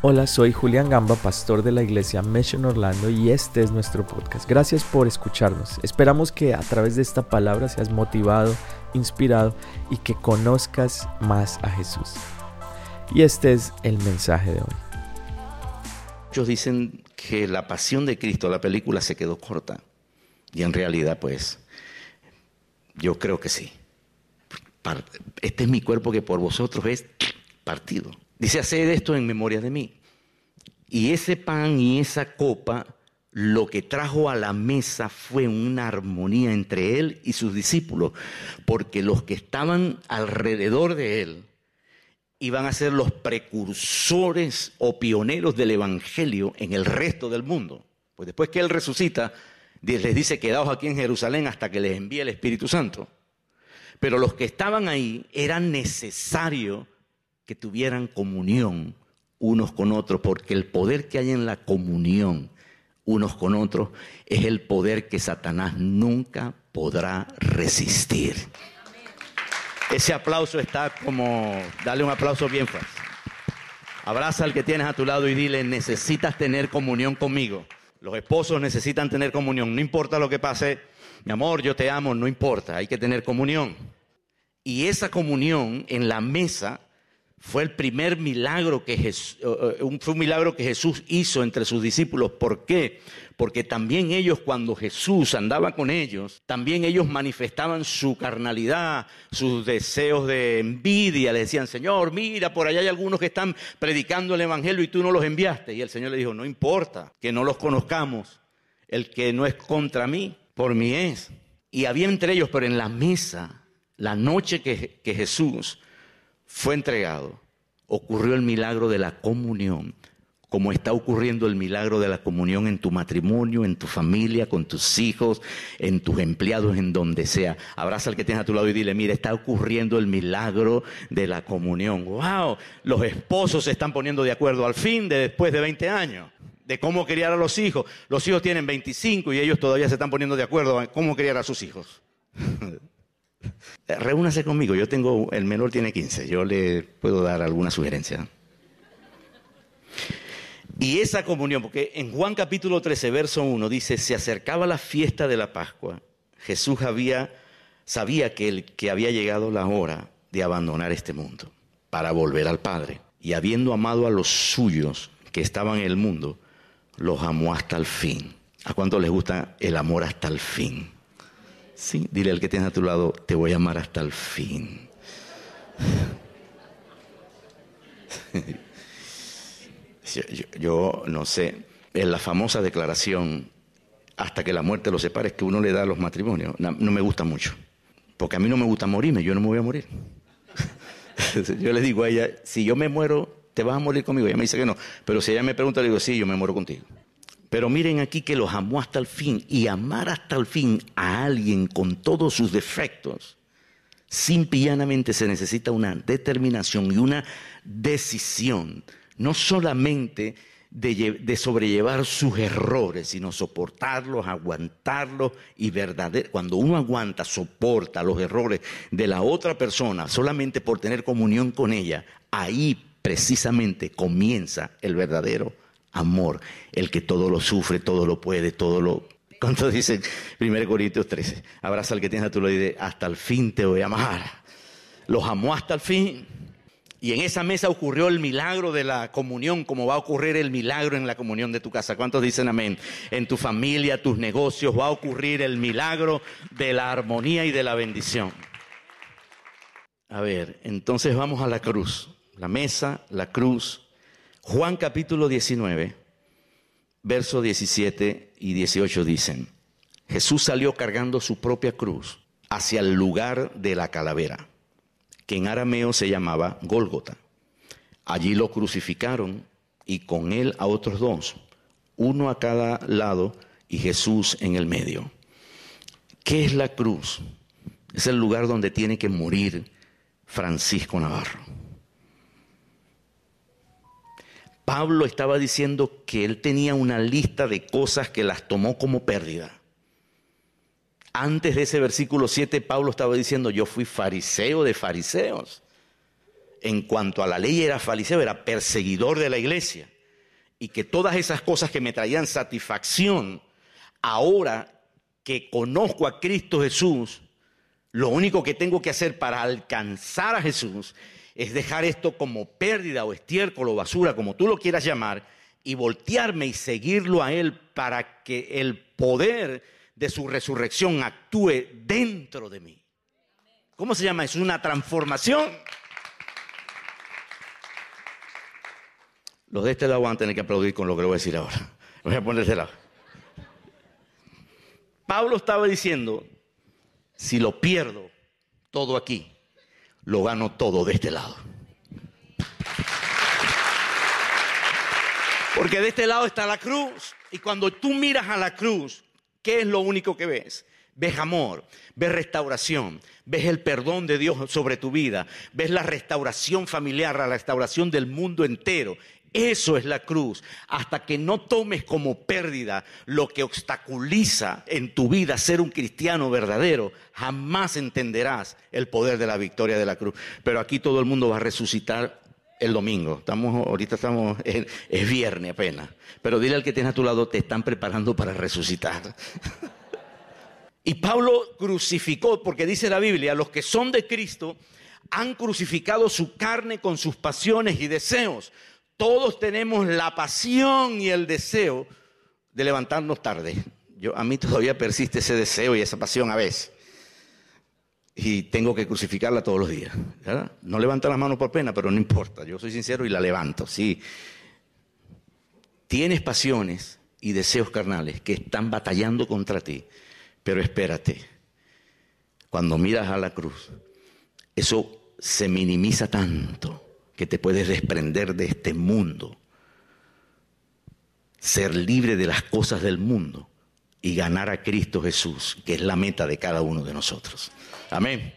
Hola, soy Julián Gamba, pastor de la iglesia Mission Orlando y este es nuestro podcast. Gracias por escucharnos. Esperamos que a través de esta palabra seas motivado, inspirado y que conozcas más a Jesús. Y este es el mensaje de hoy. Muchos dicen que la pasión de Cristo, la película, se quedó corta. Y en realidad, pues, yo creo que sí. Este es mi cuerpo que por vosotros es partido. Dice, haced esto en memoria de mí. Y ese pan y esa copa lo que trajo a la mesa fue una armonía entre él y sus discípulos, porque los que estaban alrededor de él iban a ser los precursores o pioneros del Evangelio en el resto del mundo. Pues después que él resucita, les dice, quedaos aquí en Jerusalén hasta que les envíe el Espíritu Santo. Pero los que estaban ahí era necesario que tuvieran comunión unos con otros, porque el poder que hay en la comunión unos con otros es el poder que Satanás nunca podrá resistir. Ese aplauso está como, dale un aplauso bien fuerte. Abraza al que tienes a tu lado y dile, necesitas tener comunión conmigo. Los esposos necesitan tener comunión, no importa lo que pase, mi amor, yo te amo, no importa, hay que tener comunión. Y esa comunión en la mesa fue el primer milagro que Jesús, fue un milagro que Jesús hizo entre sus discípulos. ¿Por qué? Porque también ellos cuando Jesús andaba con ellos, también ellos manifestaban su carnalidad, sus deseos de envidia. Le decían, Señor, mira, por allá hay algunos que están predicando el Evangelio y tú no los enviaste. Y el Señor le dijo, no importa que no los conozcamos. El que no es contra mí, por mí es. Y había entre ellos, pero en la mesa, la noche que Jesús fue entregado, ocurrió el milagro de la comunión, como está ocurriendo el milagro de la comunión en tu matrimonio, en tu familia, con tus hijos, en tus empleados, en donde sea. Abraza al que tienes a tu lado y dile, mira, está ocurriendo el milagro de la comunión. ¡Wow! Los esposos se están poniendo de acuerdo al fin de después de 20 años de cómo criar a los hijos. Los hijos tienen 25 y ellos todavía se están poniendo de acuerdo en cómo criar a sus hijos. Reúnase conmigo, yo tengo, el menor tiene 15, yo le puedo dar alguna sugerencia. Y esa comunión, porque en Juan capítulo 13, verso 1 dice, se acercaba la fiesta de la Pascua, Jesús había, sabía que, que había llegado la hora de abandonar este mundo para volver al Padre. Y habiendo amado a los suyos que estaban en el mundo, los amó hasta el fin. ¿A cuánto les gusta el amor hasta el fin? Sí, dile al que tienes a tu lado, te voy a amar hasta el fin. Yo, no sé, en la famosa declaración, hasta que la muerte los separe, que uno le da a los matrimonios, no, me gusta mucho. Porque a mí no me gusta morirme, yo no me voy a morir. yo le digo a ella, si yo me muero, ¿te vas a morir conmigo? Ella me dice que no. Pero si ella me pregunta, le digo, sí, yo me muero contigo. Pero miren aquí que los amó hasta el fin y amar hasta el fin a alguien con todos sus defectos, simple y se necesita una determinación y una decisión, no solamente de, sobrellevar sus errores, sino soportarlos, aguantarlos y verdadero. Cuando uno aguanta, soporta los errores de la otra persona solamente por tener comunión con ella, ahí precisamente comienza el verdadero amor, el que todo lo sufre, todo lo puede, todo lo... ¿Cuánto dice 1 Corintios 13? Abraza al que tienes a tu lado y hasta el fin te voy a amar. Los amó hasta el fin. Y en esa mesa ocurrió el milagro de la comunión, como va a ocurrir el milagro en la comunión de tu casa. ¿Cuántos dicen amén? En tu familia, tus negocios, va a ocurrir el milagro de la armonía y de la bendición. A ver, entonces vamos a la cruz. La mesa, la cruz, Juan capítulo 19, versos 17 y 18 dicen, Jesús salió cargando su propia cruz hacia el lugar de la calavera, que en arameo se llamaba Gólgota. Allí lo crucificaron y con él a otros dos, uno a cada lado y Jesús en el medio. ¿Qué es la cruz? Es el lugar donde tiene que morir Francisco Navarro. Pablo estaba diciendo que él tenía una lista de cosas que las tomó como pérdida. Antes de ese versículo 7, Pablo estaba diciendo, yo fui fariseo de fariseos. en cuanto a la ley era fariseo, era perseguidor de la iglesia. Y que todas esas cosas que me traían satisfacción, ahora que conozco a Cristo Jesús, lo único que tengo que hacer para alcanzar a Jesús es dejar esto como pérdida o estiércol o basura, como tú lo quieras llamar, y voltearme y seguirlo a Él para que el poder de su resurrección actúe dentro de mí. ¿Cómo se llama? Es una transformación. Los de este lado van a tener que aplaudir con lo que le voy a decir ahora. Voy a poner de lado. Pablo estaba diciendo, si lo pierdo todo aquí, lo gano todo de este lado. Porque de este lado está la cruz. Y cuando tú miras a la cruz, ¿qué es lo único que ves? Ves amor, ves restauración, ves el perdón de Dios sobre tu vida, ves la restauración familiar, la restauración del mundo entero. Eso es la cruz. Hasta que no tomes como pérdida lo que obstaculiza en tu vida ser un cristiano verdadero, jamás entenderás el poder de la victoria de la cruz. Pero aquí todo el mundo va a resucitar el domingo. Estamos, ahorita estamos, es viernes apenas. Pero dile al que tiene a tu lado, te están preparando para resucitar. y Pablo crucificó, porque dice la Biblia, los que son de Cristo han crucificado su carne con sus pasiones y deseos. Todos tenemos la pasión y el deseo de levantarnos tarde. Yo, a mí todavía persiste ese deseo y esa pasión a veces. Y tengo que crucificarla todos los días. No levanta las manos por pena, pero no importa. Yo soy sincero y la levanto. Sí. Tienes pasiones y deseos carnales que están batallando contra ti. Pero espérate. Cuando miras a la cruz, eso se minimiza tanto que te puedes desprender de este mundo, ser libre de las cosas del mundo y ganar a Cristo Jesús, que es la meta de cada uno de nosotros. Amén.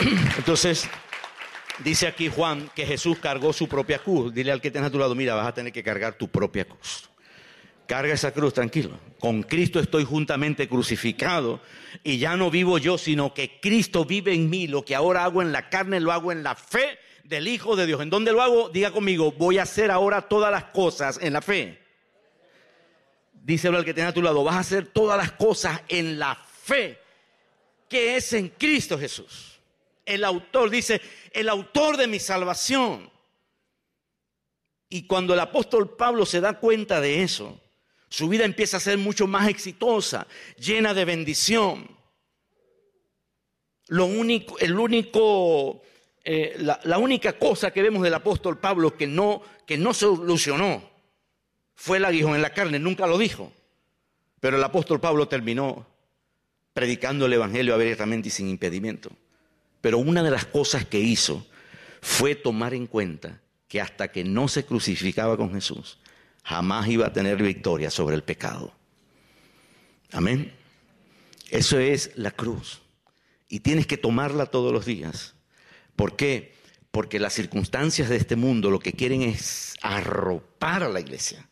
Entonces, dice aquí Juan que Jesús cargó su propia cruz. Dile al que tenga a tu lado, mira, vas a tener que cargar tu propia cruz. Carga esa cruz, tranquilo. Con Cristo estoy juntamente crucificado y ya no vivo yo, sino que Cristo vive en mí. Lo que ahora hago en la carne lo hago en la fe del Hijo de Dios. ¿En dónde lo hago? Diga conmigo, voy a hacer ahora todas las cosas en la fe. Díselo al que tenga a tu lado, vas a hacer todas las cosas en la fe que es en Cristo Jesús. El autor dice, el autor de mi salvación. Y cuando el apóstol Pablo se da cuenta de eso, su vida empieza a ser mucho más exitosa, llena de bendición. Lo único, el único eh, la, única cosa que vemos del apóstol Pablo que no, que no solucionó fue el aguijón en la carne, nunca lo dijo. Pero el apóstol Pablo terminó predicando el Evangelio abiertamente y sin impedimento. Pero una de las cosas que hizo fue tomar en cuenta que hasta que no se crucificaba con Jesús, jamás iba a tener victoria sobre el pecado. Amén. Eso es la cruz. Y tienes que tomarla todos los días. ¿Por qué? Porque las circunstancias de este mundo lo que quieren es arropar a la iglesia,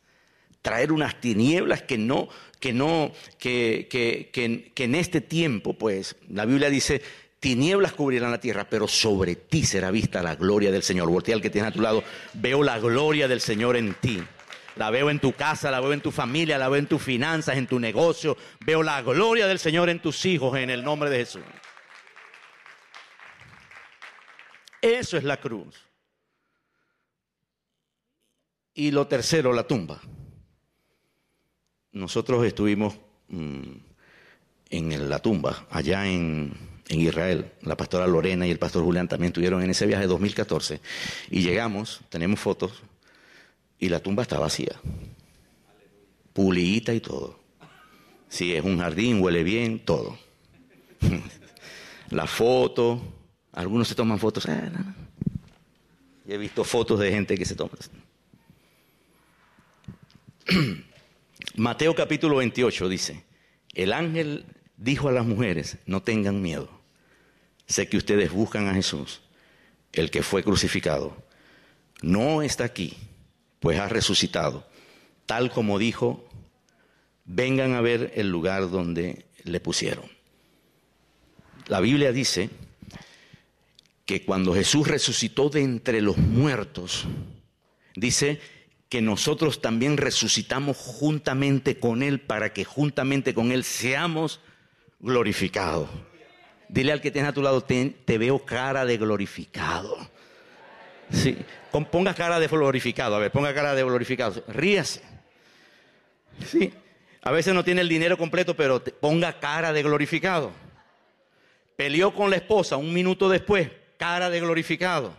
traer unas tinieblas que no, que no, que, que, que, en este tiempo, pues, la Biblia dice, tinieblas cubrirán la tierra, pero sobre ti será vista la gloria del Señor. Voltea al que tiene a tu lado, veo la gloria del Señor en ti. La veo en tu casa, la veo en tu familia, la veo en tus finanzas, en tu negocio. Veo la gloria del Señor en tus hijos, en el nombre de Jesús. Eso es la cruz. Y lo tercero, la tumba. Nosotros estuvimos mm, en la tumba, allá en, Israel. La pastora Lorena y el pastor Julián también estuvieron en ese viaje de 2014. Y llegamos, tenemos fotos, y la tumba está vacía. Pulita y todo. Si es un jardín, huele bien, todo. la foto, algunos se toman fotos. Eh, y he visto fotos de gente que se toma. Mateo capítulo 28 dice, el ángel dijo a las mujeres, no tengan miedo. Sé que ustedes buscan a Jesús, el que fue crucificado. No está aquí, pues ha resucitado. Tal como dijo, vengan a ver el lugar donde le pusieron. La Biblia dice que cuando Jesús resucitó de entre los muertos, dice que nosotros también resucitamos juntamente con Él para que juntamente con Él seamos glorificados. Dile al que tiene a tu lado, te, te veo cara de glorificado. Sí, ponga cara de glorificado, a ver, ponga cara de glorificado, ríase. Sí, a veces no tiene el dinero completo, pero ponga cara de glorificado. Peleó con la esposa un minuto después, cara de glorificado.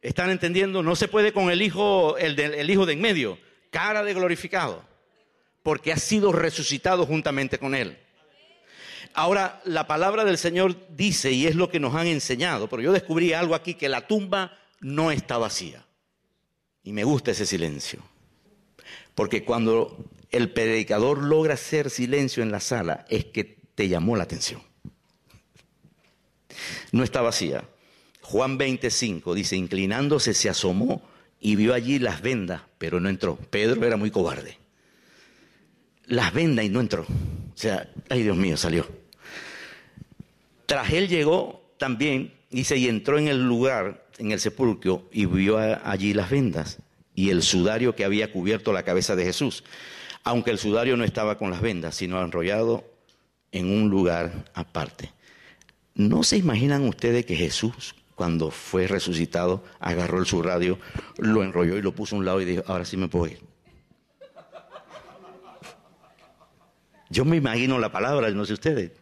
¿Están entendiendo? No se puede con el hijo, el, el hijo de en medio, cara de glorificado, porque ha sido resucitado juntamente con él. Ahora, la palabra del Señor dice, y es lo que nos han enseñado, pero yo descubrí algo aquí, que la tumba no está vacía. Y me gusta ese silencio. Porque cuando el predicador logra hacer silencio en la sala, es que te llamó la atención. No está vacía. Juan 25 dice, inclinándose se asomó y vio allí las vendas, pero no entró. Pedro era muy cobarde. Las vendas y no entró. O sea, ay Dios mío, salió. Tras él llegó también, dice, y entró en el lugar, en el sepulcro, y vio allí las vendas y el sudario que había cubierto la cabeza de Jesús. Aunque el sudario no estaba con las vendas, sino enrollado en un lugar aparte. ¿No se imaginan ustedes que Jesús, cuando fue resucitado, agarró el sudario, lo enrolló y lo puso a un lado y dijo, ahora sí me puedo ir? Yo me imagino la palabra, no sé ustedes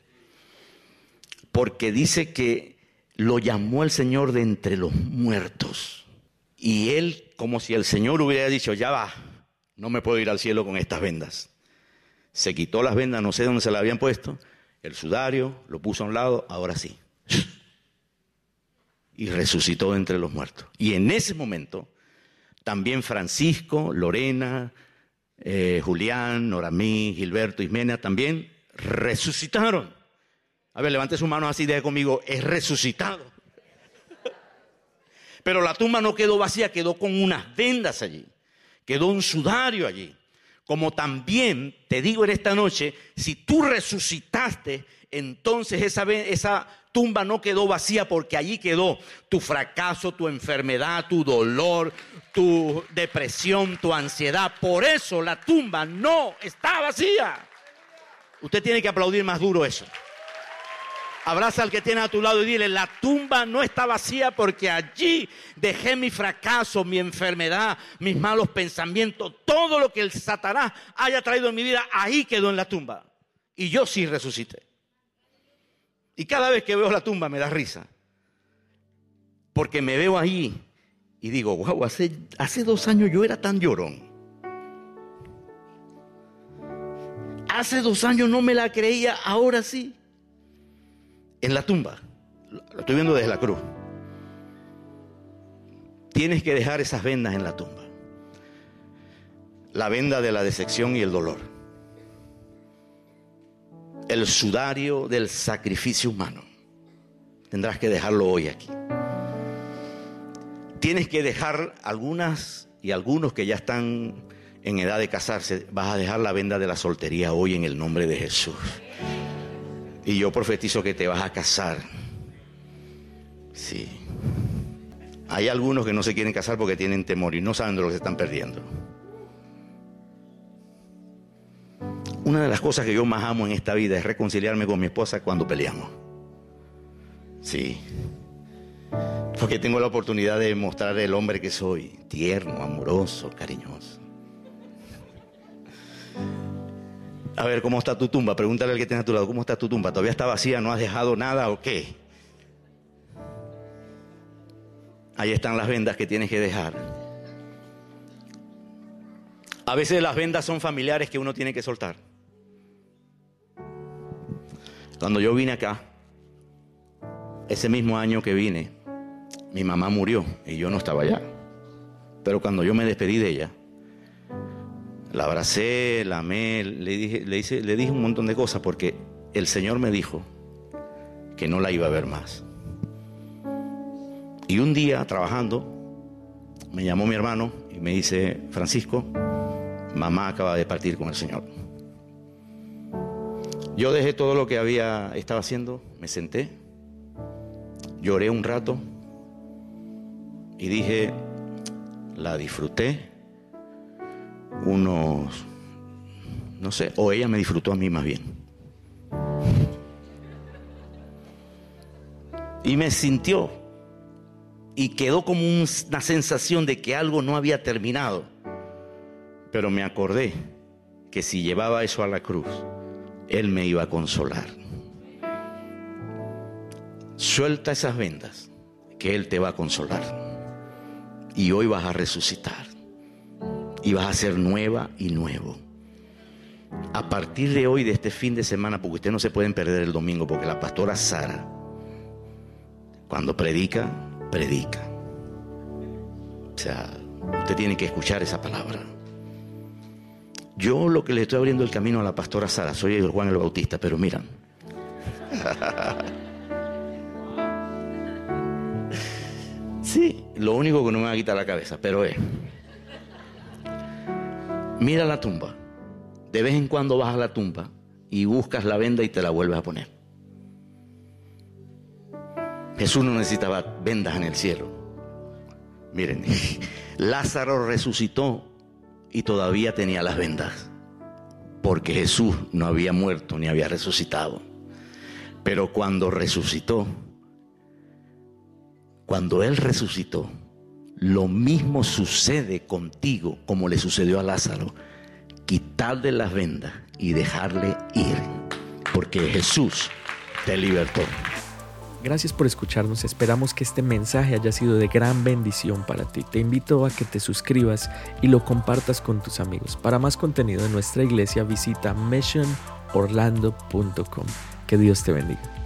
porque dice que lo llamó el Señor de entre los muertos. Y él, como si el Señor hubiera dicho, ya va, no me puedo ir al cielo con estas vendas. Se quitó las vendas, no sé dónde se las habían puesto, el sudario, lo puso a un lado, ahora sí. Y resucitó entre los muertos. Y en ese momento, también Francisco, Lorena, eh, Julián, Noramí, Gilberto, Ismena, también resucitaron. A ver, levante su mano así de conmigo, es resucitado. Pero la tumba no quedó vacía, quedó con unas vendas allí, quedó un sudario allí. Como también te digo en esta noche, si tú resucitaste, entonces esa, tumba no quedó vacía porque allí quedó tu fracaso, tu enfermedad, tu dolor, tu depresión, tu ansiedad. Por eso la tumba no está vacía. Usted tiene que aplaudir más duro eso. Abraza al que tiene a tu lado y dile, la tumba no está vacía porque allí dejé mi fracaso, mi enfermedad, mis malos pensamientos, todo lo que el Satanás haya traído en mi vida, ahí quedó en la tumba. Y yo sí resucité. Y cada vez que veo la tumba me da risa. Porque me veo ahí y digo, wow, hace, hace dos años yo era tan llorón. Hace dos años no me la creía, ahora sí en la tumba. Lo estoy viendo desde la cruz. Tienes que dejar esas vendas en la tumba. La venda de la decepción y el dolor. El sudario del sacrificio humano. Tendrás que dejarlo hoy aquí. Tienes que dejar algunas y algunos que ya están en edad de casarse, vas a dejar la venda de la soltería hoy en el nombre de Jesús. Y yo profetizo que te vas a casar. Sí. Hay algunos que no se quieren casar porque tienen temor y no saben de lo que se están perdiendo. Una de las cosas que yo más amo en esta vida es reconciliarme con mi esposa cuando peleamos. Sí. Porque tengo la oportunidad de mostrar el hombre que soy, tierno, amoroso, cariñoso. A ver, ¿cómo está tu tumba? Pregúntale al que tiene a tu lado, ¿cómo está tu tumba? ¿Todavía está vacía? ¿No has dejado nada o qué? Ahí están las vendas que tienes que dejar. A veces las vendas son familiares que uno tiene que soltar. Cuando yo vine acá, ese mismo año que vine, mi mamá murió y yo no estaba allá. Pero cuando yo me despedí de ella, la abracé, la amé, le dije, le, hice, le dije un montón de cosas porque el Señor me dijo que no la iba a ver más. Y un día trabajando, me llamó mi hermano y me dice, Francisco, mamá acaba de partir con el Señor. Yo dejé todo lo que había estaba haciendo, me senté lloré un rato y dije, la disfruté unos, no sé, o ella me disfrutó a mí más bien. Y me sintió y quedó como una sensación de que algo no había terminado. Pero me acordé que si llevaba eso a la cruz, Él me iba a consolar. Suelta esas vendas, que Él te va a consolar. Y hoy vas a resucitar. Y vas a ser nueva y nuevo. A partir de hoy, de este fin de semana, porque ustedes no se pueden perder el domingo, porque la pastora Sara, cuando predica, predica. O sea, usted tiene que escuchar esa palabra. Yo lo que le estoy abriendo el camino a la pastora Sara, soy el Juan el Bautista, pero miran. Sí, lo único que no me va a quitar la cabeza, pero es. Mira la tumba. De vez en cuando vas a la tumba y buscas la venda y te la vuelves a poner. Jesús no necesitaba vendas en el cielo. Miren, Lázaro resucitó y todavía tenía las vendas, porque Jesús no había muerto ni había resucitado. Pero cuando resucitó, cuando Él resucitó, lo mismo sucede contigo como le sucedió a Lázaro. Quitarle las vendas y dejarle ir, porque Jesús te libertó. Gracias por escucharnos, esperamos que este mensaje haya sido de gran bendición para ti. Te invito a que te suscribas y lo compartas con tus amigos. Para más contenido de nuestra iglesia visita missionorlando.com. Que Dios te bendiga.